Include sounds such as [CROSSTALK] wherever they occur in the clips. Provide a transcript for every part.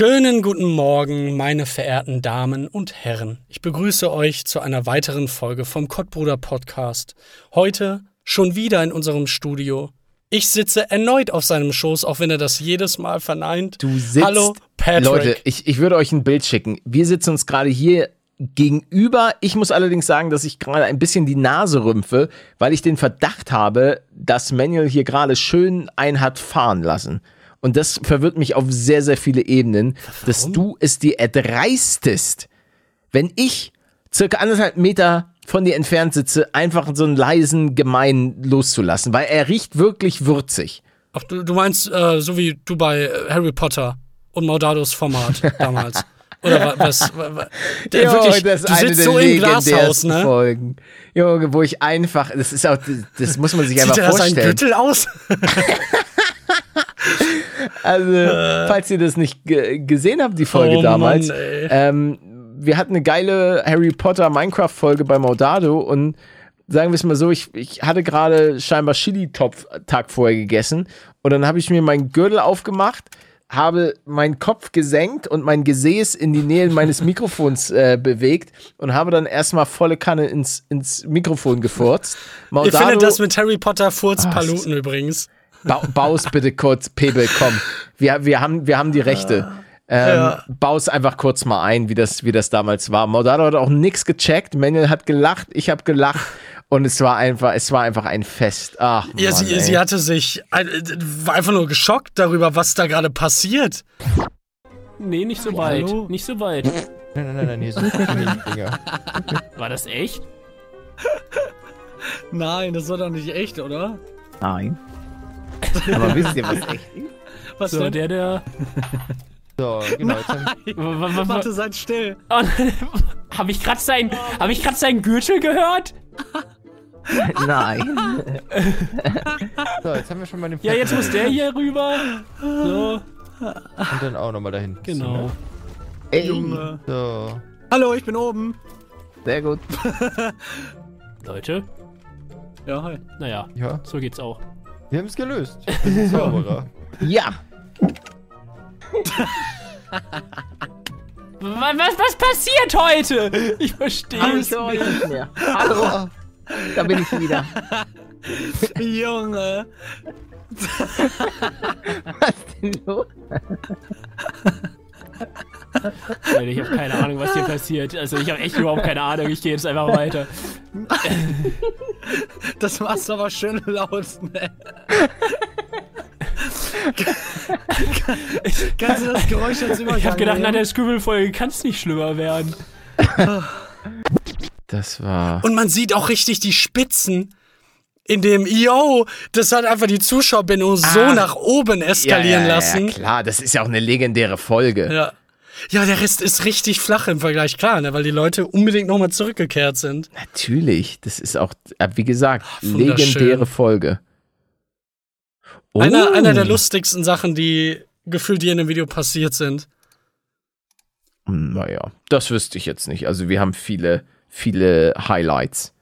Schönen guten Morgen, meine verehrten Damen und Herren. Ich begrüße euch zu einer weiteren Folge vom Kottbruder Podcast. Heute schon wieder in unserem Studio. Ich sitze erneut auf seinem Schoß, auch wenn er das jedes Mal verneint. Du sitzt. Hallo, Patrick. Leute, ich, ich würde euch ein Bild schicken. Wir sitzen uns gerade hier gegenüber. Ich muss allerdings sagen, dass ich gerade ein bisschen die Nase rümpfe, weil ich den Verdacht habe, dass Manuel hier gerade schön ein hat fahren lassen. Und das verwirrt mich auf sehr, sehr viele Ebenen, dass du es dir erdreistest, wenn ich circa anderthalb Meter von dir entfernt sitze, einfach so einen leisen Gemein loszulassen, weil er riecht wirklich würzig. Ach, du, du meinst, äh, so wie du bei äh, Harry Potter und Maudados Format [LAUGHS] damals. Oder wa- was? wa- wa- der Jo, wirklich, das ist du eine sitzt der so im Glashaus, ne? Folgen. Junge, wo ich einfach, das ist auch, das, muss man sich einfach Zieht er da seinen vorstellen. Gürtel aus? [LAUGHS] [LAUGHS] Also, falls ihr das nicht ge gesehen habt, die Folge Oh damals, Mann, ähm, wir hatten eine geile Harry Potter Minecraft Folge bei Maudado und sagen wir es mal so, ich, ich hatte gerade scheinbar Chili-Topf Tag vorher gegessen und dann habe ich mir meinen Gürtel aufgemacht, habe meinen Kopf gesenkt und mein Gesäß in die Nähe meines Mikrofons äh, bewegt und habe dann erstmal volle Kanne ins, ins Mikrofon gefurzt. Ihr findet das mit Harry Potter Furzpaluten übrigens. Ba baus bitte kurz, Pebel, komm. Wir, wir, haben, wir haben die Rechte. Ähm, Ja. Baus einfach kurz mal ein, wie das, wie das damals war. Modado hat auch nichts gecheckt. Manuel hat gelacht, ich habe gelacht. Und es war einfach, es war einfach ein Fest. Ach, Ja, Mann, sie, ey. sie hatte sich, war einfach nur geschockt darüber, was da gerade passiert. Nee, nicht so weit. Hallo? Nicht so weit. Nein, nein, nein, nein, hier sind Finger. War das echt? Nein, das war doch nicht echt, oder? Nein. [LAUGHS] Aber wisst ihr, was echt ist? Was So, denn? der, der. So, genau. W- Warte, seid still. Oh, [LAUGHS] hab ich grad sein, hab ich grad seinen Gürtel gehört? Nein. [LAUGHS] so, jetzt haben wir schon mal den Ja, jetzt muss der hier rüber. So, Und dann auch nochmal dahin. genau. Ey, Junge. So. Hallo, ich bin oben. sehr gut. Leute, Ja, hi. naja, Ja, so geht's auch. Wir haben es gelöst. Wir sind Zauberer. [LAUGHS] Ja. Was, was, was passiert heute? Ich verstehe es nicht. nicht mehr. Hallo, da bin ich wieder. [LAUGHS] Junge. Was denn los? [LAUGHS] Ich habe keine Ahnung, was hier passiert. Also ich habe echt überhaupt keine Ahnung. Ich gehe jetzt einfach weiter. Das machst du aber schön laut, ne? Kannst du das Geräusch jetzt überall Ich habe gedacht, nach der Scribble-Folge kann es nicht schlimmer werden. Das war. Und man sieht auch richtig die Spitzen in dem Yo, das hat einfach die Zuschauerbindung so Ah. nach oben eskalieren ja, ja, lassen. Ja, klar, das ist ja auch eine legendäre Folge. Ja. Ja, der Rest ist richtig flach im Vergleich, klar, ne, weil die Leute unbedingt nochmal zurückgekehrt sind. Natürlich, das ist auch, äh, wie gesagt, wunderschön. legendäre Folge. Oh. Einer, einer der lustigsten Sachen, die gefühlt hier in dem Video passiert sind. Hm, Naja, das wüsste ich jetzt nicht. Also wir haben viele, viele Highlights.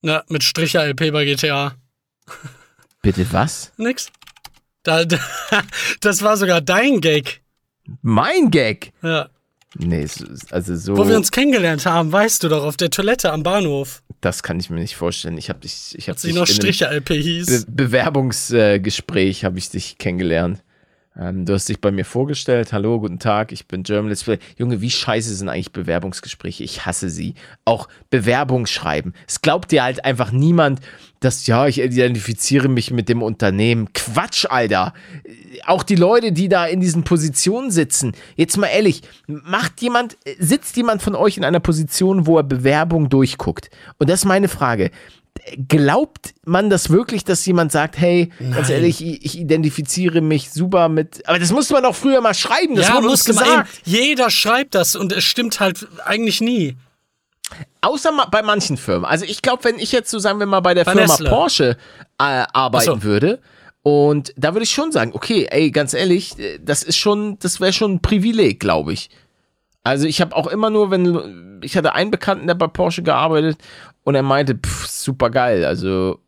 Ne, mit Stricher LP bei GTA. Bitte was? Nix. Da, da, [LAUGHS] das war sogar dein Gag. Mein Gag? Ja. Nee, also so, Wo wir uns kennengelernt haben, weißt du doch, auf der Toilette am Bahnhof. das kann ich mir nicht vorstellen. Ich habe dich, ich habe dich noch Stricher LP hieß. Be Bewerbungsgespräch habe ich dich kennengelernt. Ähm, du hast dich bei mir vorgestellt. Hallo, guten Tag, ich bin German Let's Play. Junge, wie scheiße sind eigentlich Bewerbungsgespräche? Ich hasse sie. Auch Bewerbungsschreiben. Es glaubt dir halt einfach niemand, dass, ja, ich identifiziere mich mit dem Unternehmen. Quatsch, Alter. Auch die Leute, die da in diesen Positionen sitzen. Jetzt mal ehrlich, macht jemand, sitzt jemand von euch in einer Position, wo er Bewerbung durchguckt? Und das ist meine Frage glaubt man das wirklich, dass jemand sagt, hey, ganz Nein. ehrlich, ich, identifiziere mich super mit. Aber das musste man doch früher mal schreiben, das ja, wurde uns man eben. gesagt. Jeder schreibt das und es stimmt halt eigentlich nie. Außer ma bei manchen Firmen. Also ich glaube, wenn ich jetzt so sagen wir mal bei der Bei Firma Nestle. Porsche äh, arbeiten so. würde. Und da würde ich schon sagen, okay, ey, ganz ehrlich, äh, das ist schon, das wäre schon ein Privileg, glaube ich. Also ich habe auch immer nur, wenn ich hatte einen Bekannten, der bei Porsche gearbeitet und er meinte, pff, super geil. Also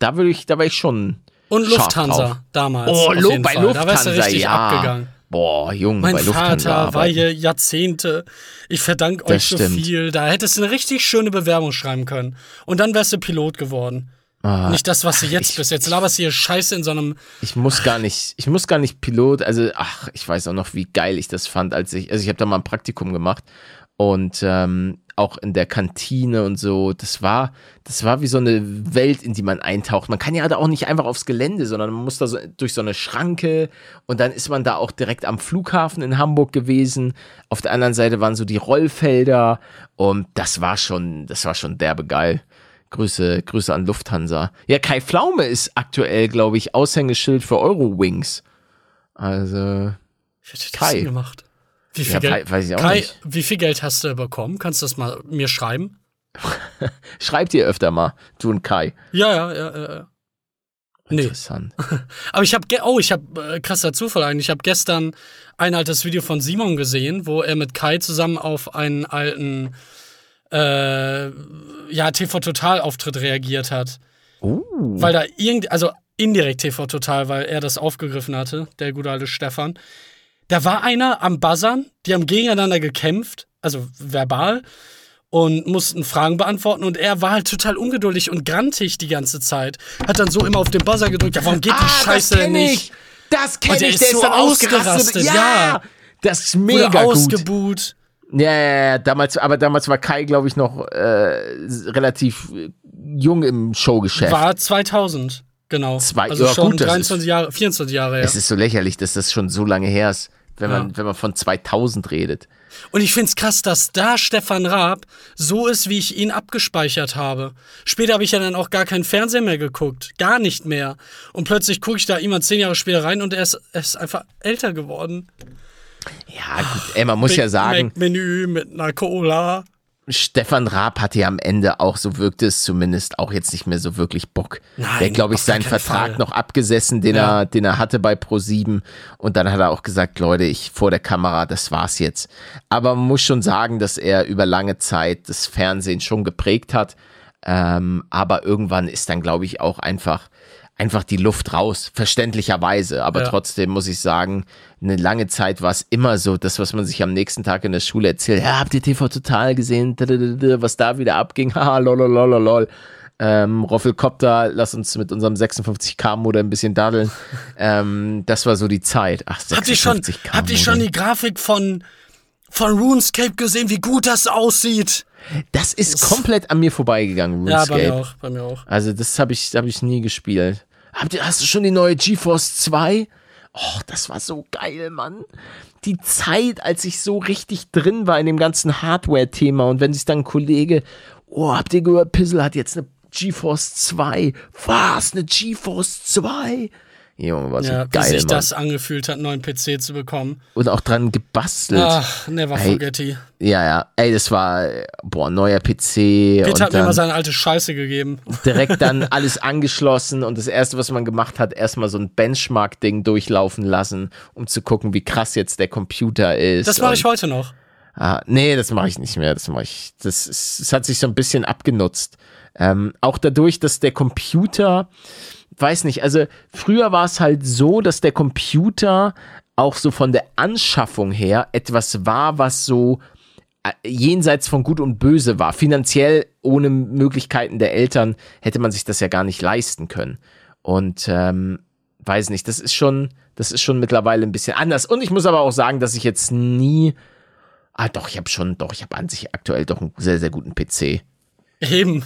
da würde ich, da wäre ich schon Und Lufthansa damals. Oh, bei Fall. Da Lufthansa, richtig ja. abgegangen. Boah, Junge, Mein bei Vater war hier Jahrzehnte. Ich verdanke euch so viel. Da hättest du eine richtig schöne Bewerbung schreiben können. Und dann wärst du Pilot geworden. Ah, Nicht das, was du jetzt ich- bist. Jetzt laberst du hier Scheiße in so einem. Ich muss gar nicht, ich muss gar nicht Pilot, also ach, ich weiß auch noch, wie geil ich das fand, als ich, also ich habe da mal ein Praktikum gemacht und ähm, auch in der Kantine und so, das war, das war wie so eine Welt, in die man eintaucht. Man kann ja da auch nicht einfach aufs Gelände, sondern man muss da so durch so eine Schranke und dann ist man da auch direkt am Flughafen in Hamburg gewesen. Auf der anderen Seite waren so die Rollfelder und das war schon, das war schon derbe geil. Grüße, Grüße an Lufthansa. Ja, Kai Pflaume ist aktuell, glaube ich, Aushängeschild für Eurowings. Also, Wie hat das Kai. gemacht? Wie viel, Ja, Geld, wei- weiß ich auch Kai, nicht. wie viel Geld hast du bekommen? Kannst du das mal mir schreiben? [LAUGHS] schreibt ihr öfter mal, du und Kai. Ja, ja, ja. ja, ja. Nee. Interessant. [LAUGHS] Aber ich habe, oh, ich habe, äh, krasser Zufall eigentlich, ich habe gestern ein altes Video von Simon gesehen, wo er mit Kai zusammen auf einen alten, äh, ja, TV Total Auftritt reagiert hat. Uh, Weil da irgendwie, also indirekt TV Total, weil er das aufgegriffen hatte, der gute alte Stefan. Da war einer am Buzzern, die haben gegeneinander gekämpft, also verbal, und mussten Fragen beantworten und er war halt total ungeduldig und grantig die ganze Zeit. Hat dann so immer auf den Buzzer gedrückt, ja, warum geht die Scheiße denn nicht? Ich. Das kenne Und der ich, ist der ist so dann ausgerastet. Ja, ja. das ist Wurde mega gut. ausgebuht. Ja, ja, ja, damals, aber damals war Kai, glaube ich, noch äh, relativ jung im Showgeschäft. War 2000, genau. Zwei- also ja, schon gut, das 23 Jahre, 24 Jahre her. Es ist so lächerlich, dass das schon so lange her ist, wenn man, Ja. wenn man von 2000 redet. Und ich find's krass, dass da Stefan Raab so ist, wie ich ihn abgespeichert habe. Später habe ich ja dann auch gar keinen Fernseher mehr geguckt. Gar nicht mehr. Und plötzlich gucke ich da jemand zehn Jahre später rein und er ist, er ist einfach älter geworden. Ja, gut, ey, man muss ja sagen, Mac Menü mit einer Cola. Stefan Raab hatte ja am Ende auch, so wirkte es zumindest, auch jetzt nicht mehr so wirklich Bock. Nein, der, glaube ich, seinen Vertrag Fall. noch abgesessen, den, Ja. er, den er hatte bei Pro7. Und dann hat er auch gesagt, Leute, ich vor der Kamera, das war's jetzt. Aber man muss schon sagen, dass er über lange Zeit das Fernsehen schon geprägt hat. Ähm, aber irgendwann ist dann, glaube ich, auch einfach, einfach die Luft raus, verständlicherweise. Aber Ja. trotzdem muss ich sagen, eine lange Zeit war es immer so, das, was man sich am nächsten Tag in der Schule erzählt, ja, habt ihr TV Total gesehen, was da wieder abging, [LAUGHS] haha, lololololol. Ähm, Roffelkopter, lass uns mit unserem 56K-Modem ein bisschen daddeln. [LAUGHS] ähm, das war so die Zeit. Ach, Habt ihr schon, 56K. habt ihr schon die Grafik von, von RuneScape gesehen, wie gut das aussieht? Das ist komplett an mir vorbeigegangen, Ja, bei RuneScape. mir auch, bei mir auch. Also das habe ich, hab ich nie gespielt. Habt ihr, hast du schon die neue GeForce 2? Oh, das war so geil, Mann. Die Zeit, als ich so richtig drin war in dem ganzen Hardware-Thema und wenn sich dann ein Kollege, oh, habt ihr gehört, Pizzle hat jetzt eine GeForce 2. Was? Eine GeForce 2? Junge, war so Ja, wie geil, sich Mann. das angefühlt hat, einen neuen PC zu bekommen. Und auch dran gebastelt. Ach, never Ey, forget it. Ja, ja. Ey, das war, boah, neuer PC. Und hat mir mal seine alte Scheiße gegeben. direkt dann [LAUGHS] alles angeschlossen und das erste, was man gemacht hat, erstmal so ein Benchmark-Ding durchlaufen lassen, um zu gucken, wie krass jetzt der Computer ist. Das mache ich heute noch. Ah, nee, das mache ich nicht mehr. Das mache ich. Das, ist, das hat sich so ein bisschen abgenutzt. Ähm, auch dadurch, dass der Computer, weiß nicht, also früher war es halt so, dass der Computer auch so von der Anschaffung her etwas war, was so äh, jenseits von Gut und Böse war. Finanziell ohne Möglichkeiten der Eltern hätte man sich das ja gar nicht leisten können. Und ähm, weiß nicht, das ist schon, das ist schon mittlerweile ein bisschen anders. Und ich muss aber auch sagen, dass ich jetzt nie, ah doch, ich habe schon, doch, ich habe an sich aktuell doch einen sehr, sehr guten PC. Eben.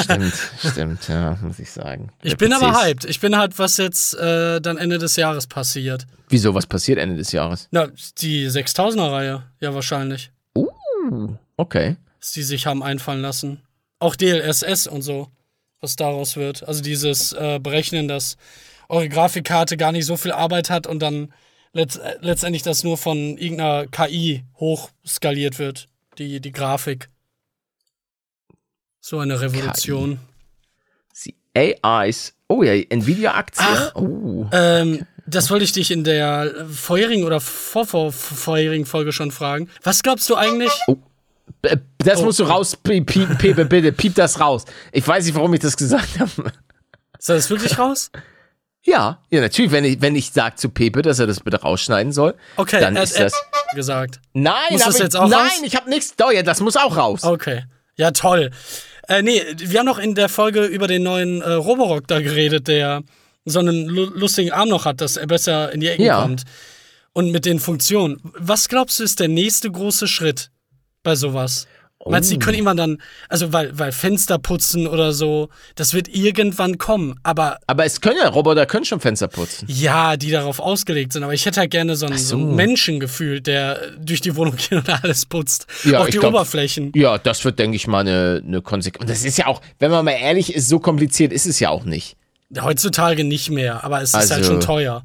Stimmt, [LAUGHS] stimmt, ja, muss ich sagen. Ich Der bin PC aber hyped. Ich bin halt, was jetzt äh, dann Ende des Jahres passiert. Wieso, was passiert Ende des Jahres? Na, die 6000er-Reihe. Ja, wahrscheinlich. Uh, okay. Dass die sich haben einfallen lassen. Auch DLSS und so. Was daraus wird. Also dieses äh, Berechnen, dass eure Grafikkarte gar nicht so viel Arbeit hat und dann letzt, äh, letztendlich das nur von irgendeiner KI hochskaliert wird. Die, die Grafik. So eine Revolution. Die AIs. Oh ja, Nvidia-Aktie. Oh. Ähm, das wollte ich dich in der vorherigen oder vorvor- vorherigen Folge schon fragen. Was glaubst du eigentlich? Äh, Das Oh. musst du raus, piep, piep, piep, bitte, piep das raus. Ich weiß nicht, warum ich das gesagt habe. Ist das wirklich raus? Ja, ja, natürlich, wenn ich, wenn ich sage zu Pepe, dass er das bitte rausschneiden soll, Okay, dann ist das. gesagt. Nein, Muss das ich, jetzt auch nein, raus? ich habe nichts. Doch, ja, das muss auch raus. Okay. Ja, toll. Äh, nee, wir haben noch in der Folge über den neuen äh, Roborock da geredet, der so einen lu lustigen Arm noch hat, dass er besser in die Ecken Ja. kommt. Und mit den Funktionen. Was glaubst du, ist der nächste große Schritt bei sowas? Meinst du, die Oh. können irgendwann dann, also weil, weil Fenster putzen oder so, das wird irgendwann kommen. Aber Aber es können ja, Roboter können schon Fenster putzen. ja, die darauf ausgelegt sind. Aber ich hätte halt gerne so einen, so. so. einen Menschen gefühlt, der durch die Wohnung [LAUGHS] geht und alles putzt. Ja, Auch die glaub- Oberflächen. Ja, das wird, denke ich mal, eine, eine Konsequenz. Und das ist ja auch, wenn man mal ehrlich ist, so kompliziert ist es ja auch nicht. Heutzutage nicht mehr, aber es ist halt Also- schon teuer.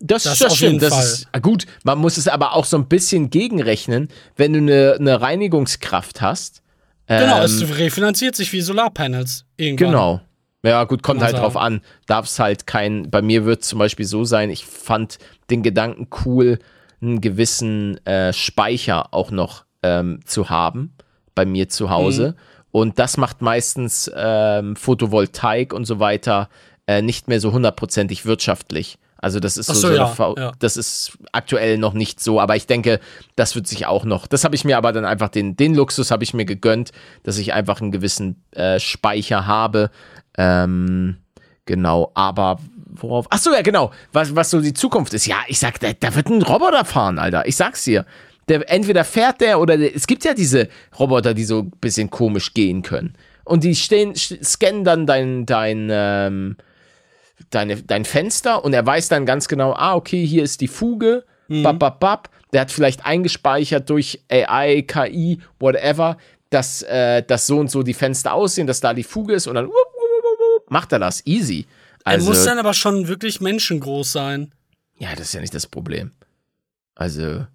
Das, Das das, auf stimmt. Das Fall. ist ah, gut. Man muss es aber auch so ein bisschen gegenrechnen, wenn du eine, eine Reinigungskraft hast. Genau, Ähm, es refinanziert sich wie Solarpanels. Irgendwann. Genau. Ja, gut, kommt halt sagen. drauf an. Darf es halt kein. Bei mir wird zum Beispiel so sein, ich fand den Gedanken cool, einen gewissen äh, Speicher auch noch ähm, zu haben bei mir zu Hause. Mhm. Und das macht meistens ähm, Photovoltaik und so weiter äh, nicht mehr so hundertprozentig wirtschaftlich. Also das ist so, so, so ja, V- ja. das ist aktuell noch nicht so, aber ich denke, das wird sich auch noch. Das habe ich mir aber dann einfach den den Luxus habe ich mir gegönnt, dass ich einfach einen gewissen äh, Speicher habe. Ähm, genau, aber worauf? Ach so ja genau, was was so die Zukunft ist. Ja, ich sag, da, da wird ein Roboter fahren, Alter. Ich sag's dir. Der, entweder fährt der oder der, es gibt ja diese Roboter, die so ein bisschen komisch gehen können. Und die stehen, scannen dann dein, dein, ähm, deine, dein Fenster und er weiß dann ganz genau, ah, okay, hier ist die Fuge, bap, bap, bap. Der hat vielleicht eingespeichert durch AI, KI, whatever, dass, äh, dass so und so die Fenster aussehen, dass da die Fuge ist und dann wupp, wupp, wupp, macht er das. Easy. Er Also, muss dann aber schon wirklich menschengroß sein. ja, das ist ja nicht das Problem. Also,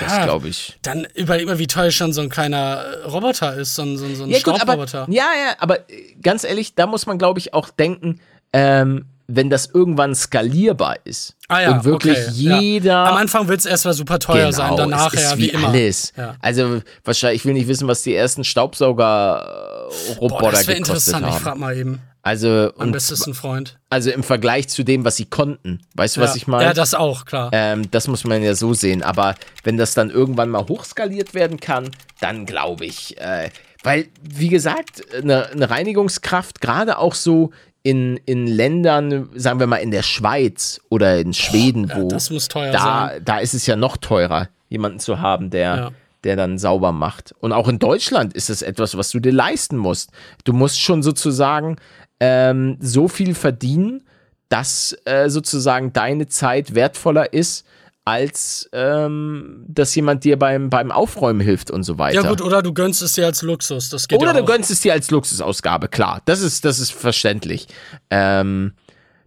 Ja, glaube ich. Dann überleg mal, wie teuer schon so ein kleiner äh, Roboter ist, so ein, so ein, so ein Ja, gut, aber, Staubroboter. ja, ja, aber äh, ganz ehrlich, da muss man, glaube ich, auch denken, ähm, wenn das irgendwann skalierbar ist Ah ja, und wirklich okay, ja. jeder Am Anfang wird es erstmal super teuer sein, danach Genau, es ist ja wie, wie immer. alles. Ja. Also wahrscheinlich, ich will nicht wissen, was die ersten Staubsauger-Roboter Boah, das wäre gekostet interessant. Ich haben. frag mal eben. Also, Mein bestesten Freund. also im Vergleich zu dem, was sie konnten. Weißt du, was ja. ich meine? Ja, das auch, klar. Ähm, das muss man ja so sehen. Aber wenn das dann irgendwann mal hochskaliert werden kann, dann glaube ich, äh, weil, wie gesagt, eine, eine Reinigungskraft, gerade auch so in, in Ländern, sagen wir mal in der Schweiz oder in Schweden, ja, wo das muss teuer da, sein. da ist es ja noch teurer, jemanden zu haben, der, Ja. der dann sauber macht. Und auch in Deutschland ist es etwas, was du dir leisten musst. Du musst schon sozusagen ähm, so viel verdienen, dass äh, sozusagen deine Zeit wertvoller ist, als ähm, dass jemand dir beim, beim Aufräumen hilft und so weiter. Ja, gut, oder du gönnst es dir als Luxus. Das geht Oder ja du auch. gönnst es dir als Luxusausgabe, klar. Das ist, das ist verständlich. Ähm,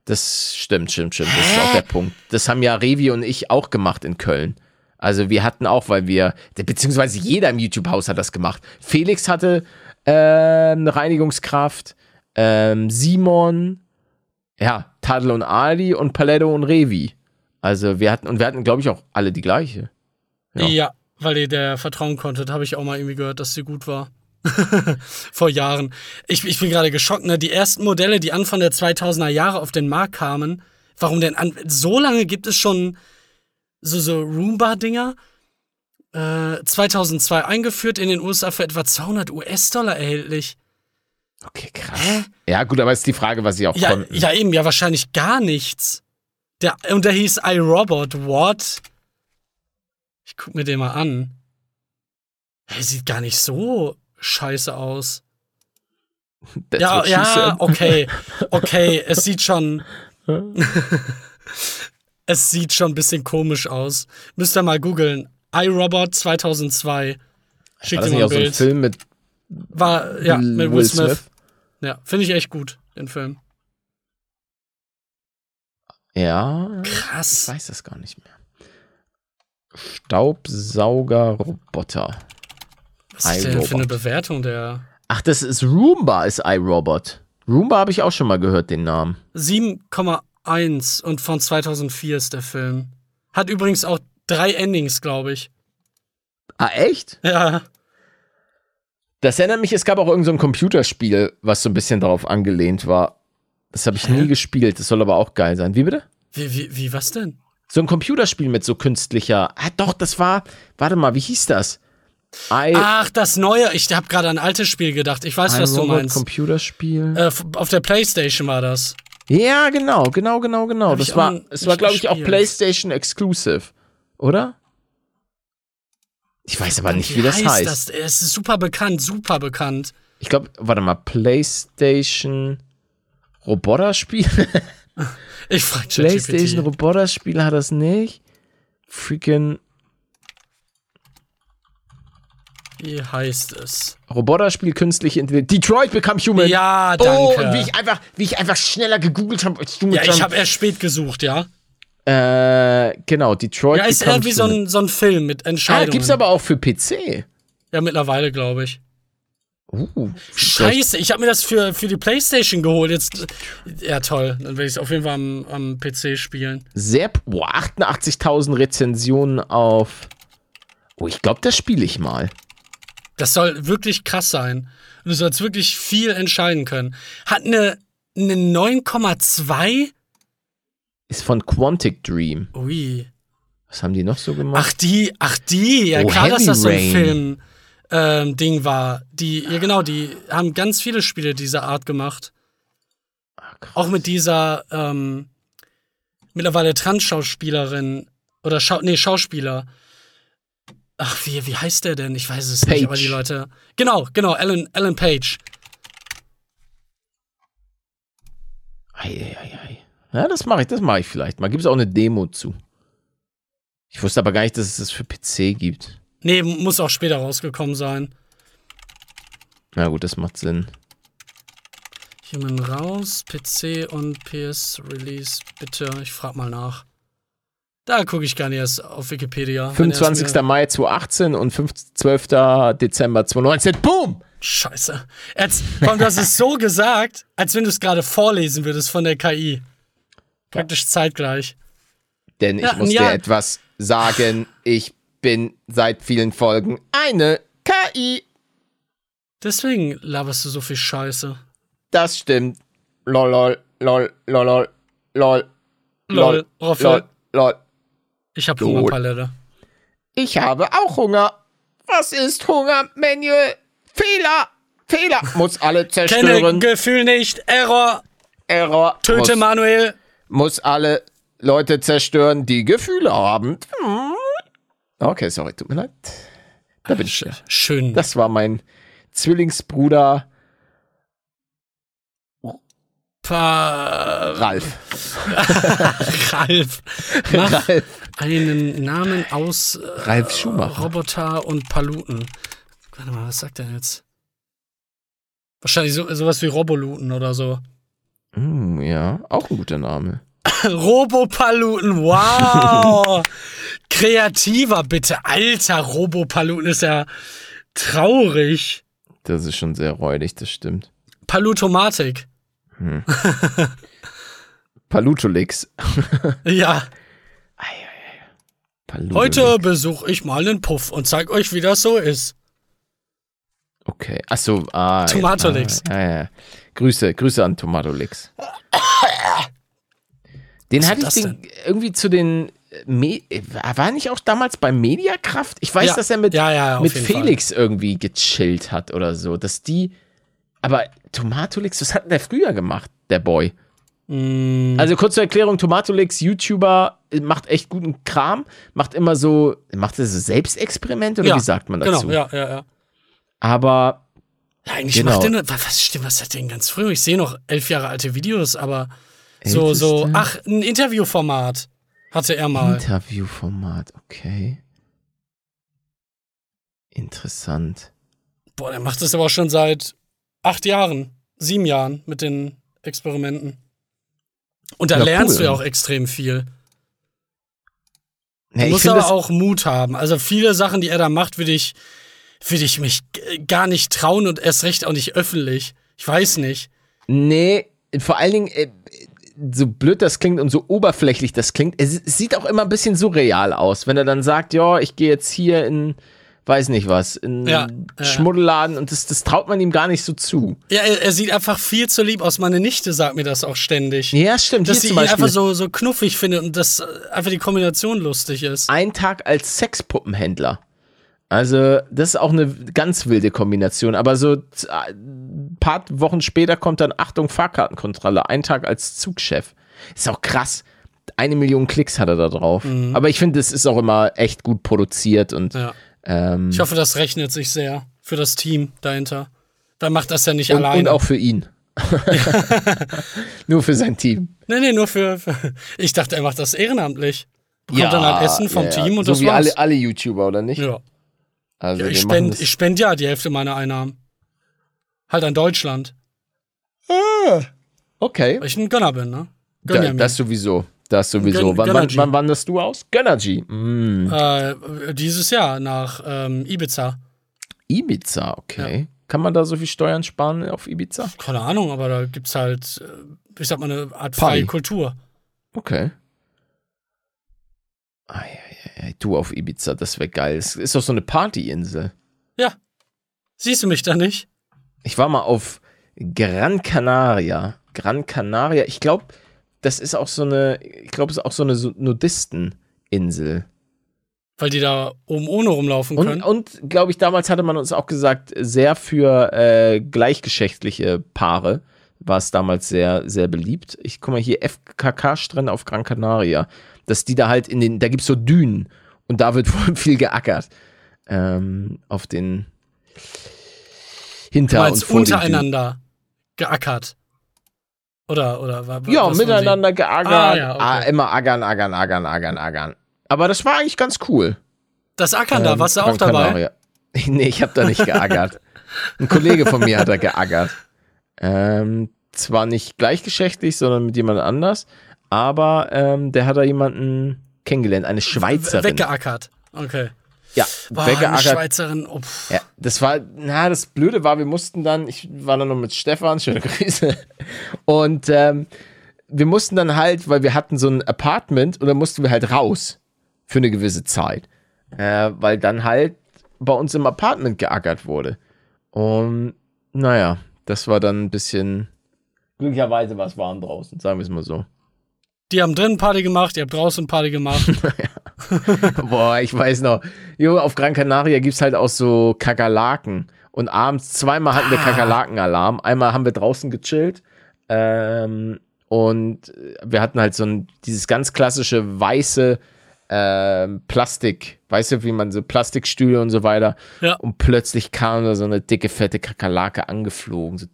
das stimmt, stimmt, stimmt. Das ist auch der Punkt. Das haben ja Revi und ich auch gemacht in Köln. Also wir hatten auch, weil wir, beziehungsweise jeder im YouTube-Haus hat das gemacht. Felix hatte äh, eine Reinigungskraft, ähm, Simon, ja, Tadel und Ali und Paletto und Revi. Also wir hatten, und wir hatten, glaube ich, auch alle die gleiche. Ja. Ja. weil ihr der vertrauen konntet, habe ich auch mal irgendwie gehört, dass sie gut war. [LAUGHS] Vor Jahren. Ich, ich bin gerade geschockt, ne? Die ersten Modelle, die Anfang der 2000er Jahre auf den Markt kamen, warum denn an, so lange gibt es schon so, so Roomba-Dinger? Äh, 2002 eingeführt, in den USA für etwa 200 US-Dollar erhältlich. Okay, krass. Ja, gut, aber ist die Frage, was sie auch Ja, konnten. ja, eben, ja, wahrscheinlich gar nichts. Der, und der hieß iRobot. What? Ich guck mir den mal an. Er sieht gar nicht so scheiße aus. [LAUGHS] That's ja, ja, okay. [LAUGHS] Okay, es sieht schon. [LAUGHS] es sieht schon ein bisschen komisch aus. Müsst ihr mal googeln. iRobot 2002. Schickt nicht mal auch ein so ein Bild. Film mit War, ja, mit Will Will Smith. Smith? Ja, finde ich echt gut, den Film. Ja, ich Krass. weiß das gar nicht mehr. Staubsaugerroboter. Was ist denn für eine. Bewertung der? Ach, das ist Roomba, ist iRobot. Roomba habe ich auch schon mal gehört, den Namen. 7,1 und von 2004 ist der Film. Hat übrigens auch drei Endings, glaube ich. Ah, echt? Ja. Das erinnert mich, es gab auch irgendein so ein Computerspiel, was so ein bisschen darauf angelehnt war. Das habe ich Hä? nie gespielt. Das soll aber auch geil sein. Wie bitte? Wie, wie, wie, was denn? So ein Computerspiel mit so künstlicher. Ah, doch, das war. Warte mal, wie hieß das? I, Ach, das neue. Ich habe gerade an ein altes Spiel gedacht. Ich weiß, was du meinst. Computerspiel. Äh, auf der Playstation war das. Ja, genau, genau, genau, genau. Hab Das war, es war, glaube ich, auch. PlayStation Exclusive, oder? Ich weiß aber nicht, wie, das heißt. Das? Es ist super bekannt, super bekannt. Ich glaube, warte mal, PlayStation Roboterspiel? [LAUGHS] Ich frag [LAUGHS] PlayStation ChatGPT. Roboterspiel hat das nicht. Freaking Wie heißt es? Roboterspiel künstliche Intelligenz. Detroit Become Human. Ja, Oh, danke. und wie ich einfach, wie ich einfach schneller gegoogelt habe als du mit ja, ich habe erst spät gesucht, ja. Äh, genau, Detroit Ja, ist Become irgendwie so ein, so ein Film mit Ah, Entscheidungen. gibt's aber auch für PC. ja, mittlerweile, glaube ich. Uh, Scheiße, ich habe mir das für, für die Playstation geholt. Jetzt, ja toll, dann werde ich es auf jeden Fall am, am PC spielen. Sehr, boah, 88.000 Rezensionen auf. Oh, ich glaube, das spiele ich mal. Das soll wirklich krass sein. Du sollst wirklich viel entscheiden können. Hat eine, eine 9,2? Ist von Quantic Dream. Ui. Was haben die noch so gemacht? Ach die, ach die, ja Oh, klar, dass das so ein. Film ähm, Ding war. Die, ja genau, die haben ganz viele Spiele dieser Art gemacht. Ach. Auch mit dieser ähm, mittlerweile Trans-Schauspielerin oder Schau nee, Schauspieler. Ach, wie, wie heißt der denn? Ich weiß es Page. nicht, aber die Leute. Genau, genau, Alan, Alan Page. Ei, ei, ei, ei. Ja, das mache ich, das mache ich vielleicht mal. Gibt es auch eine Demo zu? Ich wusste aber gar nicht, dass es das für PC gibt. Nee, muss auch später rausgekommen sein. Na gut, das macht Sinn. Human raus, PC und PS Release, bitte. Ich frag mal nach. Da gucke ich gar nicht erst auf Wikipedia. wenn er's 25. mir- Mai 2018 und 5, 12. Dezember 2019. Boom! Scheiße. Jetzt, komm, du hast es so gesagt, als wenn du es gerade vorlesen würdest von der KI. Praktisch zeitgleich. Denn ich Ja, muss dir etwas sagen. Ich bin seit vielen Folgen eine KI. Deswegen laberst du so viel Scheiße. Das stimmt. Lol, lol, lol, lol, lol, lol, Lol, Roffel. lol. Ich hab Lol. Hungerpalette. Ich habe auch Hunger. Was ist Hunger, Manuel? Fehler. Fehler. Muss alle Kenne zerstören. Gefühl nicht. Error. Error. Töte Manuel. Muss alle Leute zerstören, die Gefühle haben. Okay, sorry, tut mir leid. Da bin ich. Schön. Das war mein Zwillingsbruder Pa Ralf. [LAUGHS] Ralf. Mach Ralf. einen Namen aus äh, Ralf Schumacher. Roboter und Paluten. Warte mal, was sagt er jetzt? Wahrscheinlich so, sowas wie Roboluten oder so. Hm, ja, auch ein guter Name. [LAUGHS] Robopaluten, wow! [LAUGHS] Kreativer, bitte. Alter, Robopaluten ist ja traurig. Das ist schon sehr räudig, das stimmt. Palutomatik. [LAUGHS] Palutolix. Ja. Palutolix. Heute besuche ich mal einen Puff und zeig euch, wie das so ist. Okay. Achso, ah. Tomatolix. Ja, ja, ja. Grüße, Grüße an Tomatolix. Den Was hatte ich den irgendwie zu den. äh, Me war nicht auch damals bei Mediakraft? Ich weiß, Ja. dass er mit, Ja, ja, mit Felix irgendwie gechillt hat oder so. Dass die. Aber Tomatolix, was hat denn der früher gemacht, der Boy? Mm, Also kurze Erklärung, Tomatolix, YouTuber, äh, macht echt guten Kram, macht immer so, macht er so Selbstexperimente oder wie sagt man dazu? Genau, ja, ja, ja. Aber eigentlich Genau. macht der nur, was, stimmt, was hat der denn ganz früh? Ich sehe noch elf Jahre alte Videos, aber so, so, Älteste? ach, ein Interviewformat hatte er mal. Interviewformat, okay. Interessant. Boah, der macht das aber auch schon seit acht Jahren, sieben Jahren mit den Experimenten. Und da Ja, lernst cool. du ja auch extrem viel. Du Ja, musst aber auch Mut haben. Also viele Sachen, die er da macht, würde ich, würde ich mich gar nicht trauen und erst recht auch nicht öffentlich. Ich weiß nicht. nee, vor allen Dingen, äh, so blöd das klingt und so oberflächlich das klingt, es, sieht auch immer ein bisschen surreal aus, wenn er dann sagt, ja, ich gehe jetzt hier in, weiß nicht was, in Ja, ja. Schmuddelladen und das, das traut man ihm gar nicht so zu. Ja, er, er sieht einfach viel zu lieb aus. Meine Nichte sagt mir das auch ständig. Ja, stimmt. dass sie ihn Beispiel einfach so, so knuffig findet und dass äh, einfach die Kombination lustig ist. ein Tag als Sexpuppenhändler. Also, das ist auch eine ganz wilde Kombination. Aber so ein paar Wochen später kommt dann, Achtung, Fahrkartenkontrolle. Ein Tag als Zugchef. Ist auch krass. Eine Million Klicks hat er da drauf. Aber ich finde, das ist auch immer echt gut produziert und Ja. ähm, Ich hoffe, das rechnet sich sehr für das Team dahinter. Weil macht das ja nicht und, alleine. und auch für ihn. [LAUGHS] [LAUGHS] Nur für sein Team. nee, nee, nur für, für. Ich dachte, er macht das ehrenamtlich. Bekommt dann halt Essen vom ja, ja. Team und so das wie war's. alle, alle YouTuber, oder nicht? ja. Also ja ich spende spend ja die Hälfte meiner Einnahmen. Halt an Deutschland. Okay. Weil ich ein Gönner bin, ne? Gönn Da, ja das sowieso. Das sowieso. Gön- wann, wann, wann wanderst du aus? Gönnergy. Mm. Äh, dieses Jahr nach ähm, Ibiza. Ibiza, okay. Kann man da so viel Steuern sparen auf Ibiza? Keine Ahnung, aber da gibt's halt, äh, ich sag mal, eine Art Party. freie Kultur. Okay. Ei, ei, du auf Ibiza, das wäre geil. Es ist doch so eine Partyinsel. Ja. Siehst du mich da nicht? Ich war mal auf Gran Canaria. Gran Canaria, ich glaube, das ist auch so eine, ich glaube, es ist auch so eine Nudisteninsel. Weil die da oben ohne rumlaufen Und, können. und glaube ich, damals hatte man uns auch gesagt, sehr für äh, gleichgeschlechtliche Paare war es damals sehr, sehr beliebt. Ich guck mal hier, FKK-Strände auf Gran Canaria. Dass die da halt in den, da gibt's so Dünen und da wird [LAUGHS] wohl viel geackert. Ähm, auf den Hinter- und meinst vor den Dünen. untereinander geackert. Oder, oder wa- wa- Ja, miteinander geackert. Ah, ja, okay. ah, immer ackern, ackern, ackern, ackern, ackern. Aber das war eigentlich ganz cool. Das Ackern da, Ähm, warst du auch Gran dabei? Canaria. [LAUGHS] Nee, ich habe da nicht geackert. Ein Kollege von mir hat da geackert. Ähm, zwar nicht gleichgeschlechtlich, sondern mit jemand anders, aber ähm, der hat da jemanden kennengelernt, eine Schweizerin. Weggeackert. Okay. ja, Boah, eine weggeackert. Schweizerin. Oh, pff. Ja, das war, na, das Blöde war, wir mussten dann, ich war dann noch mit Stefan, schöne [LAUGHS] Grüße, und ähm, wir mussten dann halt, weil wir hatten so ein Apartment und dann mussten wir halt raus für eine gewisse Zeit, äh, weil dann halt bei uns im Apartment geackert wurde. Und naja, das war dann ein bisschen, glücklicherweise war es warm draußen, sagen wir es mal so. Die haben drinnen Party gemacht, ihr habt draußen Party gemacht. [LAUGHS] Boah, ich weiß noch. Jo, auf Gran Canaria gibt's halt auch so Kakerlaken. Und abends zweimal hatten wir Ah. Kakerlakenalarm. Einmal haben wir draußen gechillt. Ähm, und wir hatten halt so ein, dieses ganz klassische weiße ähm, Plastik, weißt du, wie man so Plastikstühle und so weiter. Ja. Und plötzlich kam da so eine dicke, fette Kakerlake angeflogen. So.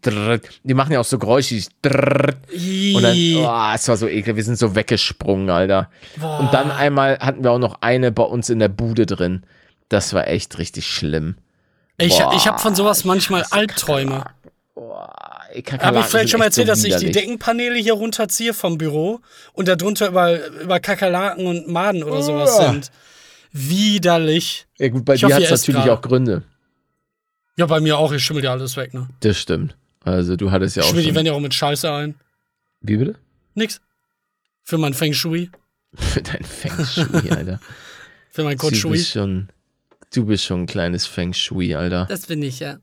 Die machen ja auch so Geräusche. Und dann, oh, es war so eklig. Wir sind so weggesprungen, Alter. boah. Und dann einmal hatten wir auch noch eine bei uns in der Bude drin. Das war echt richtig schlimm. ich, boah, ich habe von sowas manchmal Albträume. Habe ich vielleicht schon mal echt so erzählt, dass ich die. Deckenpaneele hier runterziehe vom Büro und darunter über, über Kakerlaken und Maden oder sowas Uah. sind? Widerlich. Ja gut, bei Ich dir hat es natürlich auch Gründe. Ja, bei mir auch, ich schimmel ja alles weg, ne? Das stimmt. Also du hattest ja Ich auch schimmel die. Wände ja auch mit Scheiße ein. Wie bitte? Nix. Für mein Feng Shui, [LAUGHS] Für dein Feng Shui, [LAUGHS] Alter. für mein Code Shui. bist schon... Du bist schon ein kleines Feng Shui, Alter. Das bin ich, ja.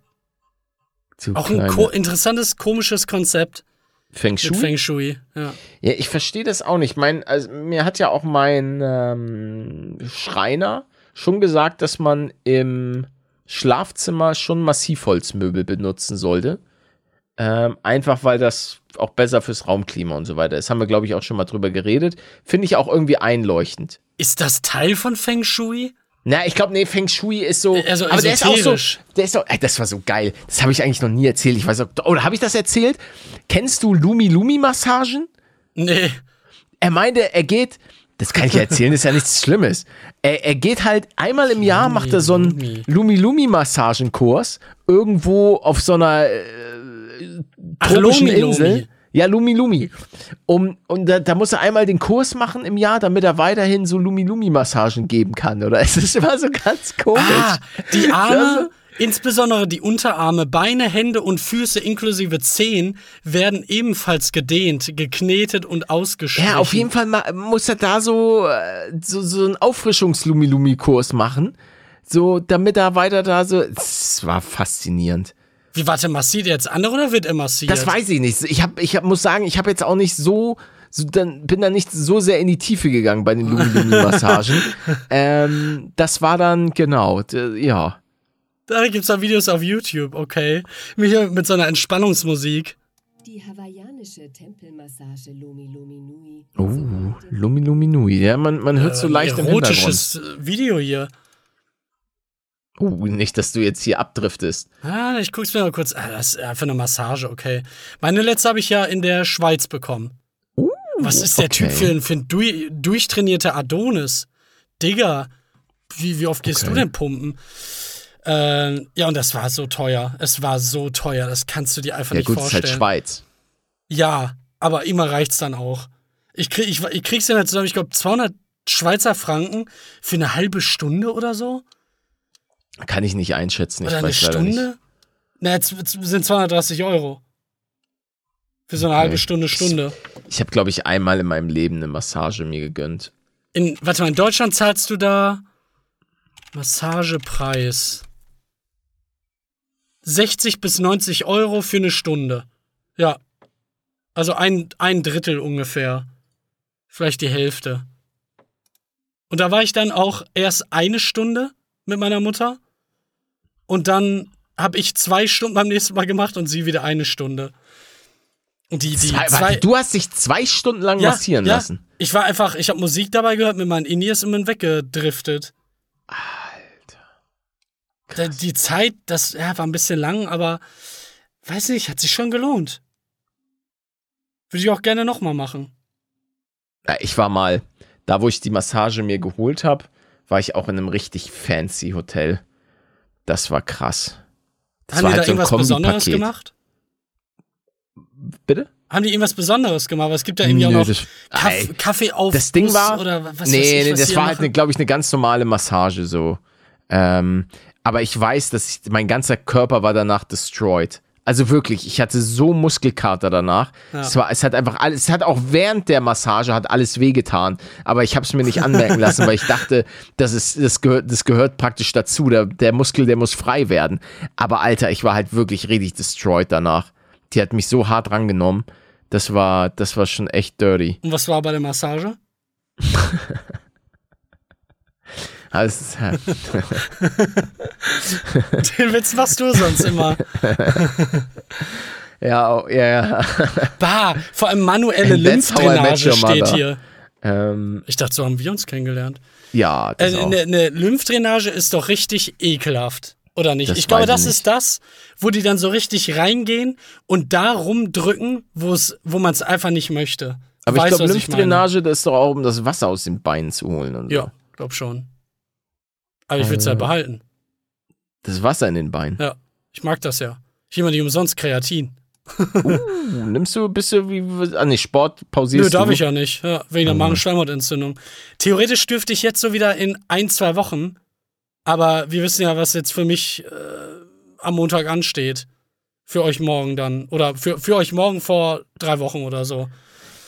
Du Auch ein kleine- ko interessantes, komisches Konzept Feng mit Shui? Feng Shui. Ja. Ja, ich verstehe das auch nicht. Mein, also, mir hat ja auch mein ähm, Schreiner schon gesagt, dass man im Schlafzimmer schon Massivholzmöbel benutzen sollte. Ähm, einfach weil das auch besser fürs Raumklima und so weiter ist. Haben wir, glaube ich, auch schon mal drüber geredet. Finde ich auch irgendwie einleuchtend. Ist das Teil von Feng Shui? Na, ich glaube, nee, Feng Shui ist so. Also aber der ist auch so. Der ist so. Ey, das war so geil. Das habe ich eigentlich noch nie erzählt. Ich weiß auch. Oder habe ich das erzählt? Kennst du Lumi-Lumi-Massagen? Nee. er meinte, er geht, das kann ich ja erzählen, das ist ja nichts Schlimmes. Er, er geht halt einmal im Jahr, macht er so einen Lumi-Lumi-Massagenkurs irgendwo auf so einer äh, Ach, tropischen Lomi, Insel. Lomi. Ja, Lumi Lumi. Um, und da, da muss er einmal den Kurs machen im Jahr, damit er weiterhin so Lumi Lumi Massagen geben kann, oder? [LAUGHS] Es ist immer so ganz komisch. Ah, die Arme, insbesondere die Unterarme, Beine, Hände und Füße inklusive Zehen werden ebenfalls gedehnt, geknetet und ausgestrichen. Ja, auf jeden Fall muss er da so, äh, so, so einen Auffrischungs-Lumi-Lumi-Kurs machen. So, damit er weiter da so. Es war faszinierend. Wie, warte, massiert er jetzt andere oder wird er massiert? Das weiß ich nicht. Ich, hab, ich hab, muss sagen, ich habe jetzt auch nicht so, so dann, bin da nicht so sehr in die Tiefe gegangen bei den Lumi-Lumi-Massagen. [LAUGHS] ähm, das war dann, genau, ja. Da gibt's da Videos auf YouTube, okay. Mich mit so einer Entspannungsmusik. Die hawaiianische Tempelmassage Lomi Lomi Nui. Oh, Lumi Lumi Nui. Ja, man, man hört so Äh, leicht im Hintergrund. Erotisches Video hier. Uh, nicht, dass du jetzt hier abdriftest. Ah, ich guck's mir mal kurz. Ah, das ist einfach eine Massage, okay. Meine letzte habe ich ja in der Schweiz bekommen. Was ist der okay. Typ für ein, für ein durch, durchtrainierter Adonis? Digga, wie, wie oft gehst Okay. du denn pumpen? Ähm, ja, und das war so teuer. Es war so teuer, das kannst du dir einfach Ja nicht gut, es ist vorstellen. halt Schweiz. Ja, aber immer reicht's dann auch. Ich, krieg, ich, ich krieg's dann halt zusammen, ich glaube, 200 Schweizer Franken für eine halbe Stunde oder so. Kann ich nicht einschätzen. Ich oder eine. Stunde. Na, jetzt sind 230 Euro. Für so eine halbe Stunde, Stunde. Ich habe, glaube ich, einmal in meinem Leben eine Massage mir gegönnt. In, warte mal, in Deutschland zahlst du da Massagepreis 60 bis 90 Euro für eine Stunde. Ja. Also ein, ein Drittel ungefähr. Vielleicht die Hälfte. Und da war ich dann auch erst eine Stunde mit meiner Mutter. Und dann habe ich zwei Stunden beim nächsten Mal gemacht und sie wieder eine Stunde. Und die, die Zwei, zwei, du hast dich zwei Stunden lang massieren ja. lassen. Ich war einfach, ich habe Musik dabei gehört, mit meinen Indies bin weggedriftet. Alter. Die Zeit, das ja, war ein bisschen lang, aber weiß nicht, hat sich schon gelohnt. Würde ich auch gerne nochmal machen. Ja, ich war mal, da wo ich die Massage mir geholt habe, war ich auch in einem richtig fancy Hotel. Das war krass. Das Haben war die da halt so ein irgendwas Besonderes gemacht? Bitte? Haben die irgendwas Besonderes gemacht? Es gibt ja irgendwie auch Nö, noch das- Kaff Ey, Kaffee auf das Ding Bus war- oder was nee, ich, nee, das war da halt, machen. glaube ich, eine ganz normale Massage so. Ähm, aber ich weiß, dass ich, mein ganzer Körper war danach destroyed. Also wirklich, ich hatte so Muskelkater danach. Ja. Es, war, es hat einfach alles, es hat auch während der Massage hat alles wehgetan. Aber ich habe es mir nicht anmerken lassen, weil ich dachte, das, ist, das, gehört, das gehört praktisch dazu. Der, der Muskel, der muss frei werden. Aber Alter, ich war halt wirklich richtig destroyed danach. Die hat mich so hart rangenommen. Das war, das war schon echt dirty. Und was war bei der Massage? [LAUGHS] Also, [LAUGHS] Den Witz machst du sonst immer. [LAUGHS] ja, ja, ja. Bah, vor allem manuelle Lymphdrainage steht hier. Ähm, Ich dachte, so haben wir uns kennengelernt. ja, das Äh, auch. Eine eine Lymphdrainage ist doch richtig ekelhaft. Oder nicht? Das ich glaube, ich das nicht. ist das, wo die dann so richtig reingehen und da rumdrücken, wo man es einfach nicht möchte. Aber ich Weißt, glaube, was meine? Lymphdrainage, das ist doch auch, um das Wasser aus den Beinen zu holen. Und so. Ja, glaub schon. Aber ich will es halt behalten. Das Wasser in den Beinen. Ja, ich mag das ja. Ich nehme nicht umsonst Kreatin. Uh, nimmst du, bist du wie, ah nee, Sport pausierst Nö, darf du? ich ja nicht. Ja, wegen der Magenschleimhautentzündung. Theoretisch dürfte ich jetzt so wieder in ein, zwei Wochen. Aber wir wissen ja, was jetzt für mich äh, am Montag ansteht. Für euch morgen dann. Oder für, für euch morgen vor drei Wochen oder so.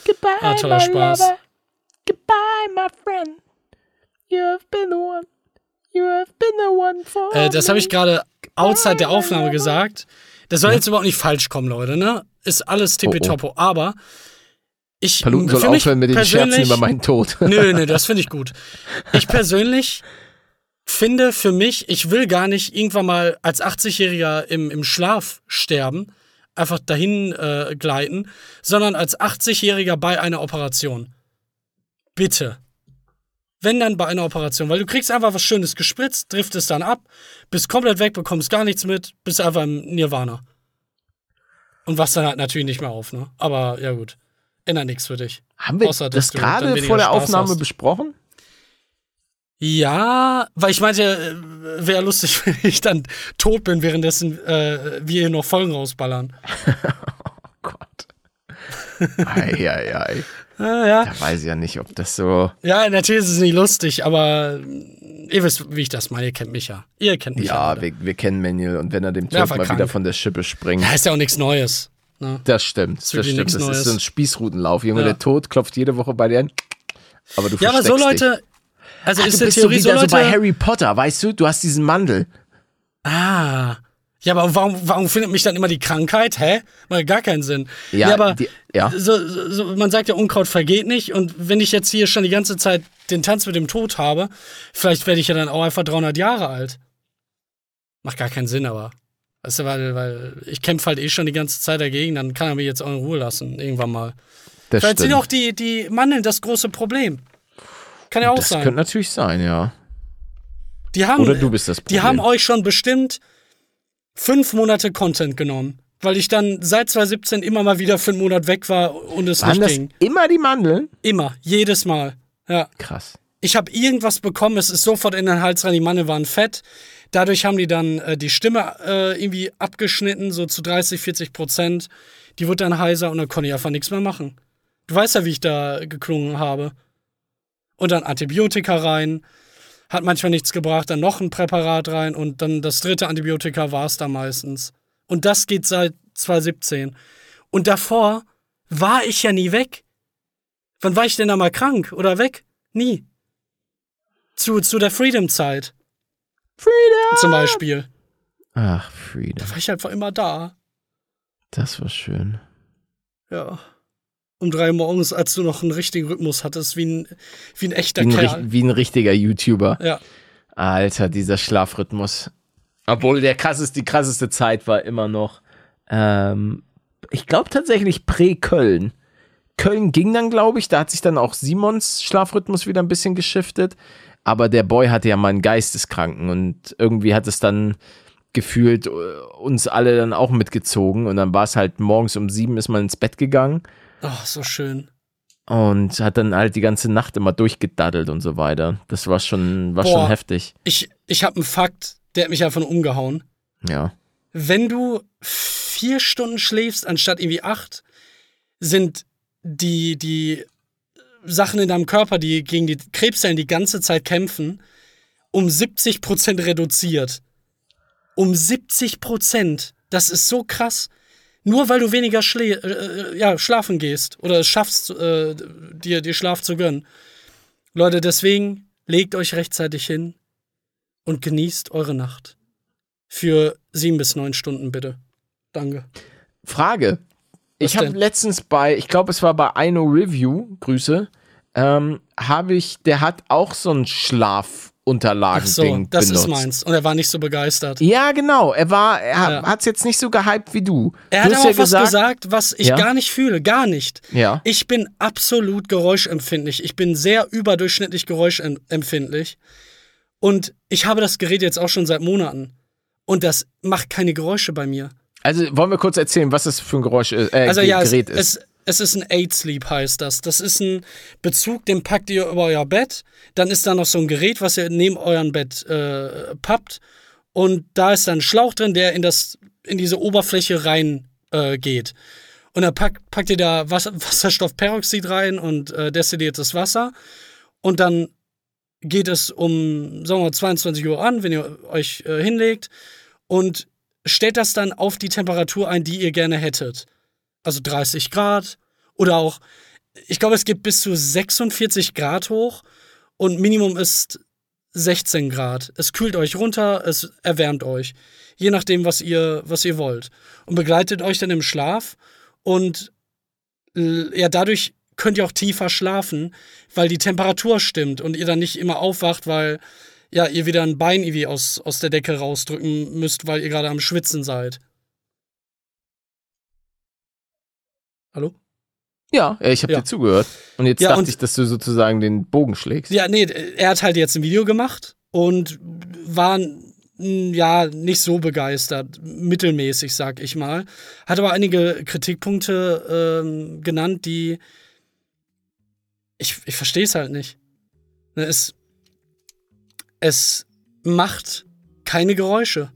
Goodbye, Ah, toller my Spaß. lover. Goodbye, my friend. You have been the one. You have been the one for Äh, das habe ich gerade outside der Aufnahme gesagt. Das soll jetzt überhaupt nicht falsch kommen, Leute, ne? Ist alles tippitoppo. Aber ich. Paluten soll aufhören mit den Scherzen über meinen Tod. [LAUGHS] Nö, nö, das finde ich gut. Ich persönlich finde für mich, ich will gar nicht irgendwann mal als 80-Jähriger im, im Schlaf sterben, einfach dahin äh, gleiten, sondern als 80-Jähriger bei einer Operation. Bitte. Wenn dann bei einer Operation, weil du kriegst einfach was Schönes gespritzt, driftest dann ab, bist komplett weg, bekommst gar nichts mit, bist einfach im Nirvana. Und wachst dann halt natürlich nicht mehr auf, ne? Aber ja gut. Ändert nichts für dich. Haben wir Außer, das gerade vor der Spaß Aufnahme hast. besprochen? Ja, weil ich meinte, äh, wäre lustig, [LAUGHS] wenn ich dann tot bin, währenddessen äh, wir hier noch Folgen rausballern. [LAUGHS] Oh Gott. ei, ei, ei. Ah, ja. Da weiß ich ja nicht, ob das so. ja, natürlich ist es nicht lustig, aber äh, ihr wisst, wie ich das meine. Ihr kennt mich ja. Ihr kennt mich ja. Ja, wir, wir kennen Manuel und wenn er dem Ja, Tod mal verkrankt. wieder von der Schippe springt. Ja, ist ja auch nichts Neues. Ne? Das stimmt, das, wirklich stimmt. Das ist Neues. so ein Spießrutenlauf. Junge, Ja. der Tod klopft jede Woche bei dir an. Aber du Ja, aber so Leute, Also Ach, ist du bist so Theorie so, wieder so Leute, bei Harry Potter, weißt du? Du hast diesen Mandel. Ah. Ja, aber warum, warum findet mich dann immer die Krankheit? Hä? Macht gar keinen Sinn. Ja, aber die- ja. So, so, man sagt ja, Unkraut vergeht nicht. Und wenn ich jetzt hier schon die ganze Zeit den Tanz mit dem Tod habe, vielleicht werde ich ja dann auch einfach 300 Jahre alt. Macht gar keinen Sinn, aber. Weißt du, weil, weil ich kämpfe halt eh schon die ganze Zeit dagegen, dann kann er mich jetzt auch in Ruhe lassen, irgendwann mal. Das Vielleicht sind stimmt. auch die, die Mandeln das große Problem. Kann ja auch das sein. könnte natürlich sein, ja. Die haben, Oder du bist das Die Problem. haben euch schon bestimmt fünf Monate Content genommen, weil ich dann seit 2017 immer mal wieder für einen Monat weg war und es Waren nicht das ging. immer die Mandeln? Immer, jedes Mal. Ja. Krass. Ich habe irgendwas bekommen, es ist sofort in den Hals rein, die Manne waren fett. Dadurch haben die dann äh, die Stimme äh, irgendwie abgeschnitten, so zu 30, 40 Prozent. Die wurde dann heiser und dann konnte ich einfach nichts mehr machen. Du weißt ja, wie ich da geklungen habe. Und dann Antibiotika rein. Hat manchmal nichts gebracht, dann noch ein Präparat rein und dann das dritte Antibiotika war es da meistens. Und das geht seit 2017. Und davor war ich ja nie weg. Wann war ich denn da mal krank oder weg? Nie. Zu, zu der Freedom-Zeit Freedom! zum Beispiel. Ach, Freedom. Da war ich einfach immer da. Das war schön. Ja. Um drei Uhr morgens, als du noch einen richtigen Rhythmus hattest, wie ein, wie ein echter Wie ein, Kerl. wie ein richtiger YouTuber. Ja. Alter, dieser Schlafrhythmus. Obwohl der krasseste, die krasseste Zeit war immer noch. Ähm, ich glaube tatsächlich Prä-Köln. Köln ging dann, glaube ich, da hat sich dann auch Simons Schlafrhythmus wieder ein bisschen geschiftet. Aber der Boy hatte ja mal einen Geisteskranken und irgendwie hat es dann gefühlt äh, uns alle dann auch mitgezogen. Und dann war es halt morgens um sieben ist man ins Bett gegangen Oh, so schön. und hat dann halt die ganze Nacht immer durchgedaddelt und so weiter. Das war schon, war Boah. schon heftig. Ich, ich habe einen Fakt, der hat mich einfach nur umgehauen. Ja. Wenn du vier Stunden schläfst, anstatt irgendwie acht, sind die, die Sachen in deinem Körper, die gegen die Krebszellen die ganze Zeit kämpfen, um 70 Prozent reduziert. Um 70 Prozent. Das ist so krass. Nur weil du weniger schlä äh, ja, schlafen gehst oder es schaffst, äh, dir, dir Schlaf zu gönnen. Leute, deswegen legt euch rechtzeitig hin und genießt eure Nacht. Für sieben bis neun Stunden bitte. Danke. Frage. Ich Was habe denn? letztens bei, ich glaube, es war bei Ino Review, Grüße, ähm, habe ich, der hat auch so ein Ach Schlafunterlagen-Ding so, das benutzt. ist meins. Und er war nicht so begeistert. Ja, genau. Er war, er Ja. hat es jetzt nicht so gehypt wie du. Er du hat aber ja auch was gesagt, was ich Ja. gar nicht fühle. Gar nicht. Ja. Ich bin absolut geräuschempfindlich. Ich bin sehr überdurchschnittlich geräuschempfindlich. Und ich habe das Gerät jetzt auch schon seit Monaten. Und das macht keine Geräusche bei mir. Also wollen wir kurz erzählen, was das für ein Geräusch ist, äh, Also ja, es, Gerät ist. es, es ist ein Aid Sleep heißt das. Das ist ein Bezug, den packt ihr über euer Bett. Dann ist da noch so ein Gerät, was ihr neben eurem Bett äh, pappt. Und da ist dann ein Schlauch drin, der in, das, in diese Oberfläche rein äh. Und dann packt, packt ihr da Wasser, [LAUGHS] Wasserstoffperoxid rein und äh, destilliertes Wasser. Und dann geht es um, sagen wir mal, 22 Uhr an, wenn ihr euch äh, hinlegt. Und stellt das dann auf die Temperatur ein, die ihr gerne hättet. Also 30 Grad oder auch, ich glaube, es geht bis zu 46 Grad hoch und Minimum ist 16 Grad. Es kühlt euch runter, es erwärmt euch. Je nachdem, was ihr, was ihr wollt. Und begleitet euch dann im Schlaf und l- ja, dadurch könnt ihr auch tiefer schlafen, weil die Temperatur stimmt und ihr dann nicht immer aufwacht, weil ja, ihr wieder ein Bein irgendwie aus, aus der Decke rausdrücken müsst, weil ihr gerade am Schwitzen seid. Hallo? Ja, ja, ich habe Ja. dir zugehört. Und jetzt Ja, dachte und- ich, dass du sozusagen den Bogen schlägst. Ja, nee, er hat halt jetzt ein Video gemacht und war ja nicht so begeistert, mittelmäßig, sag ich mal. Hat aber einige Kritikpunkte ähm, genannt, die ich, ich verstehe es halt nicht. Ne, Es, es macht keine Geräusche.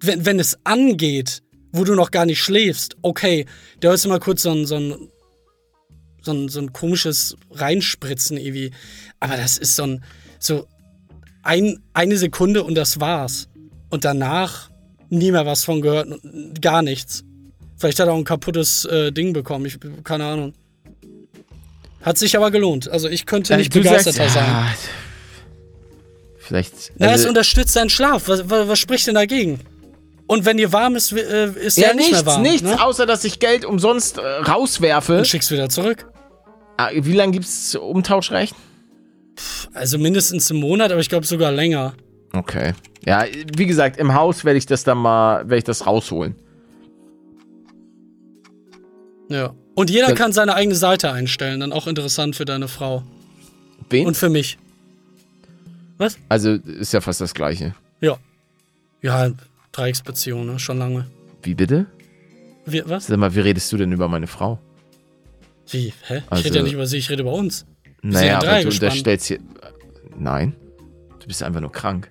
Wenn, wenn es angeht, wo du noch gar nicht schläfst, okay, da hörst du mal kurz so ein, so ein so ein, so ein komisches Reinspritzen irgendwie. Aber das ist so ein, so ein, eine Sekunde und das war's. Und danach nie mehr was von gehört, gar nichts. Vielleicht hat er auch ein kaputtes äh, Ding bekommen, ich, keine Ahnung. Hat sich aber gelohnt. Also ich könnte Äh, nicht du begeisterter sagst, sein. ja, Vielleicht. Na, es also- unterstützt deinen Schlaf. Was, was, was spricht denn dagegen? Und wenn dir warm ist, äh, ist ja, ja nicht nichts, mehr warm. nichts, Ne? außer dass ich Geld umsonst äh, rauswerfe. Und schickst wieder zurück. Ah, Wie lange gibt's Umtauschrecht? Also mindestens einen Monat, aber ich glaube sogar länger. Okay. Ja, wie gesagt, im Haus werde ich das dann mal, werde ich das rausholen. Ja. Und jeder Dann- kann seine eigene Seite einstellen. Dann auch interessant für deine Frau. Wen? Und für mich. Was? also ist ja fast das gleiche. Ja. Ja, Dreiecksbeziehung, ne? Schon lange. Wie bitte? Wie, was? Sag mal, wie redest du denn über meine Frau? Wie? Hä? Ich Also- rede ja nicht über sie, ich rede über uns. Naja, ja aber du gespannt. unterstellst hier. Nein. Du bist einfach nur krank.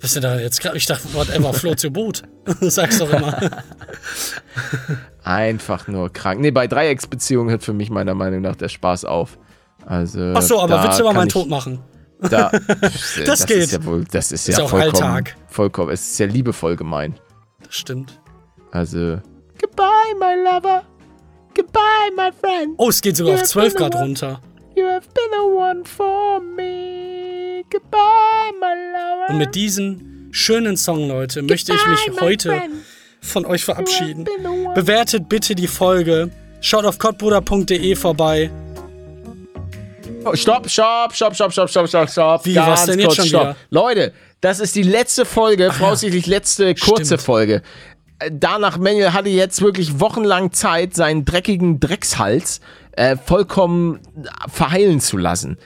Was ist denn da jetzt gerade? Ich dachte, whatever, float your boot. [LAUGHS] Sag's doch immer. Einfach nur krank. Nee, bei Dreiecksbeziehungen hört für mich meiner Meinung nach der Spaß auf. Also. Ach so, aber willst du kann meinen ich- Tod machen? Da, [LAUGHS] das, das geht. Ist ja wohl, das ist, Ist ja auch vollkommen, Alltag. vollkommen. Es ist ja liebevoll gemeint. Das stimmt. Also. Goodbye, my lover. Goodbye, my friend. Oh, es geht sogar auf Ja, 12 genau. Grad runter. You have been the one for me. Goodbye, my lover. Und mit diesem schönen Song, Leute, möchte ich mich heute von euch verabschieden. Bewertet bitte die Folge. Schaut auf kottbruder.de vorbei. Oh, stopp, stopp, stopp, stopp, stopp, stopp, stopp, stopp. Wie, was denn jetzt schon stopp. Wieder? Leute, das ist die letzte Folge, Ach, voraussichtlich letzte kurze stimmt. Folge. Äh, danach, Manuel hatte jetzt wirklich wochenlang Zeit, seinen dreckigen Dreckshals äh, vollkommen äh, verheilen zu lassen.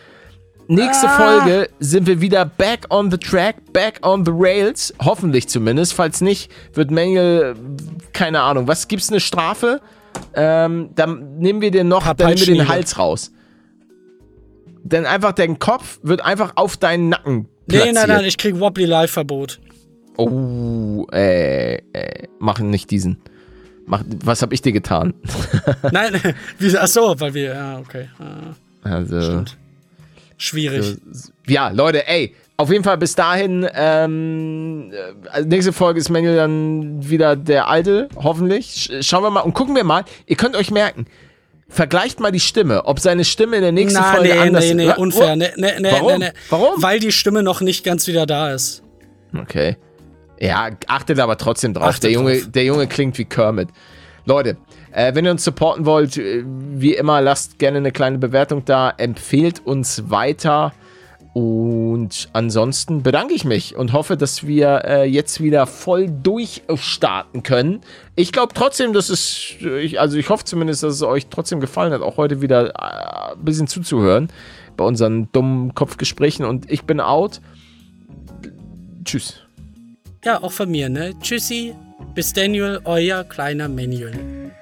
Nächste ah. Folge sind wir wieder back on the track, back on the rails. Hoffentlich zumindest. Falls nicht, wird Manuel, äh, keine Ahnung, was gibt's eine Strafe? Ähm, dann nehmen wir den noch, dann nehmen wir den Hals raus. Denn einfach dein Kopf wird einfach auf deinen Nacken Nee, platziert. nein, nein, ich krieg Wobbly Live Verbot. Oh, äh, äh, mach nicht diesen. Mach, was hab ich dir getan? [LAUGHS] Nein, [LAUGHS] wie, ach so, weil wir, ja, okay. Ah, Also, Stimmt. Schwierig. ja, Leute, ey, auf jeden Fall bis dahin, ähm, äh, nächste Folge ist Manuel dann wieder der Alte, hoffentlich. Sch schauen wir mal und gucken wir mal. Ihr könnt euch merken, vergleicht mal die Stimme, ob seine Stimme in der nächsten Na, Folge nee, anders nee, nee, Wa- unfair. Oh, Nee, nee, nee, Warum? nee, nee. Warum? Weil die Stimme noch nicht ganz wieder da ist. Okay. Ja, achtet aber trotzdem drauf. Achtet der, Junge, drauf. der Junge klingt wie Kermit. Leute, äh, wenn ihr uns supporten wollt, äh, wie immer, lasst gerne eine kleine Bewertung da, empfehlt uns weiter. Und ansonsten bedanke ich mich und hoffe, dass wir äh, jetzt wieder voll durchstarten können. Ich glaube trotzdem, dass es, ich, also ich hoffe zumindest, dass es euch trotzdem gefallen hat, auch heute wieder äh, ein bisschen zuzuhören bei unseren dummen Kopfgesprächen. Und ich bin out. Tschüss. Ja, auch von mir, ne? Tschüssi. Bis Daniel, euer kleiner Manuel.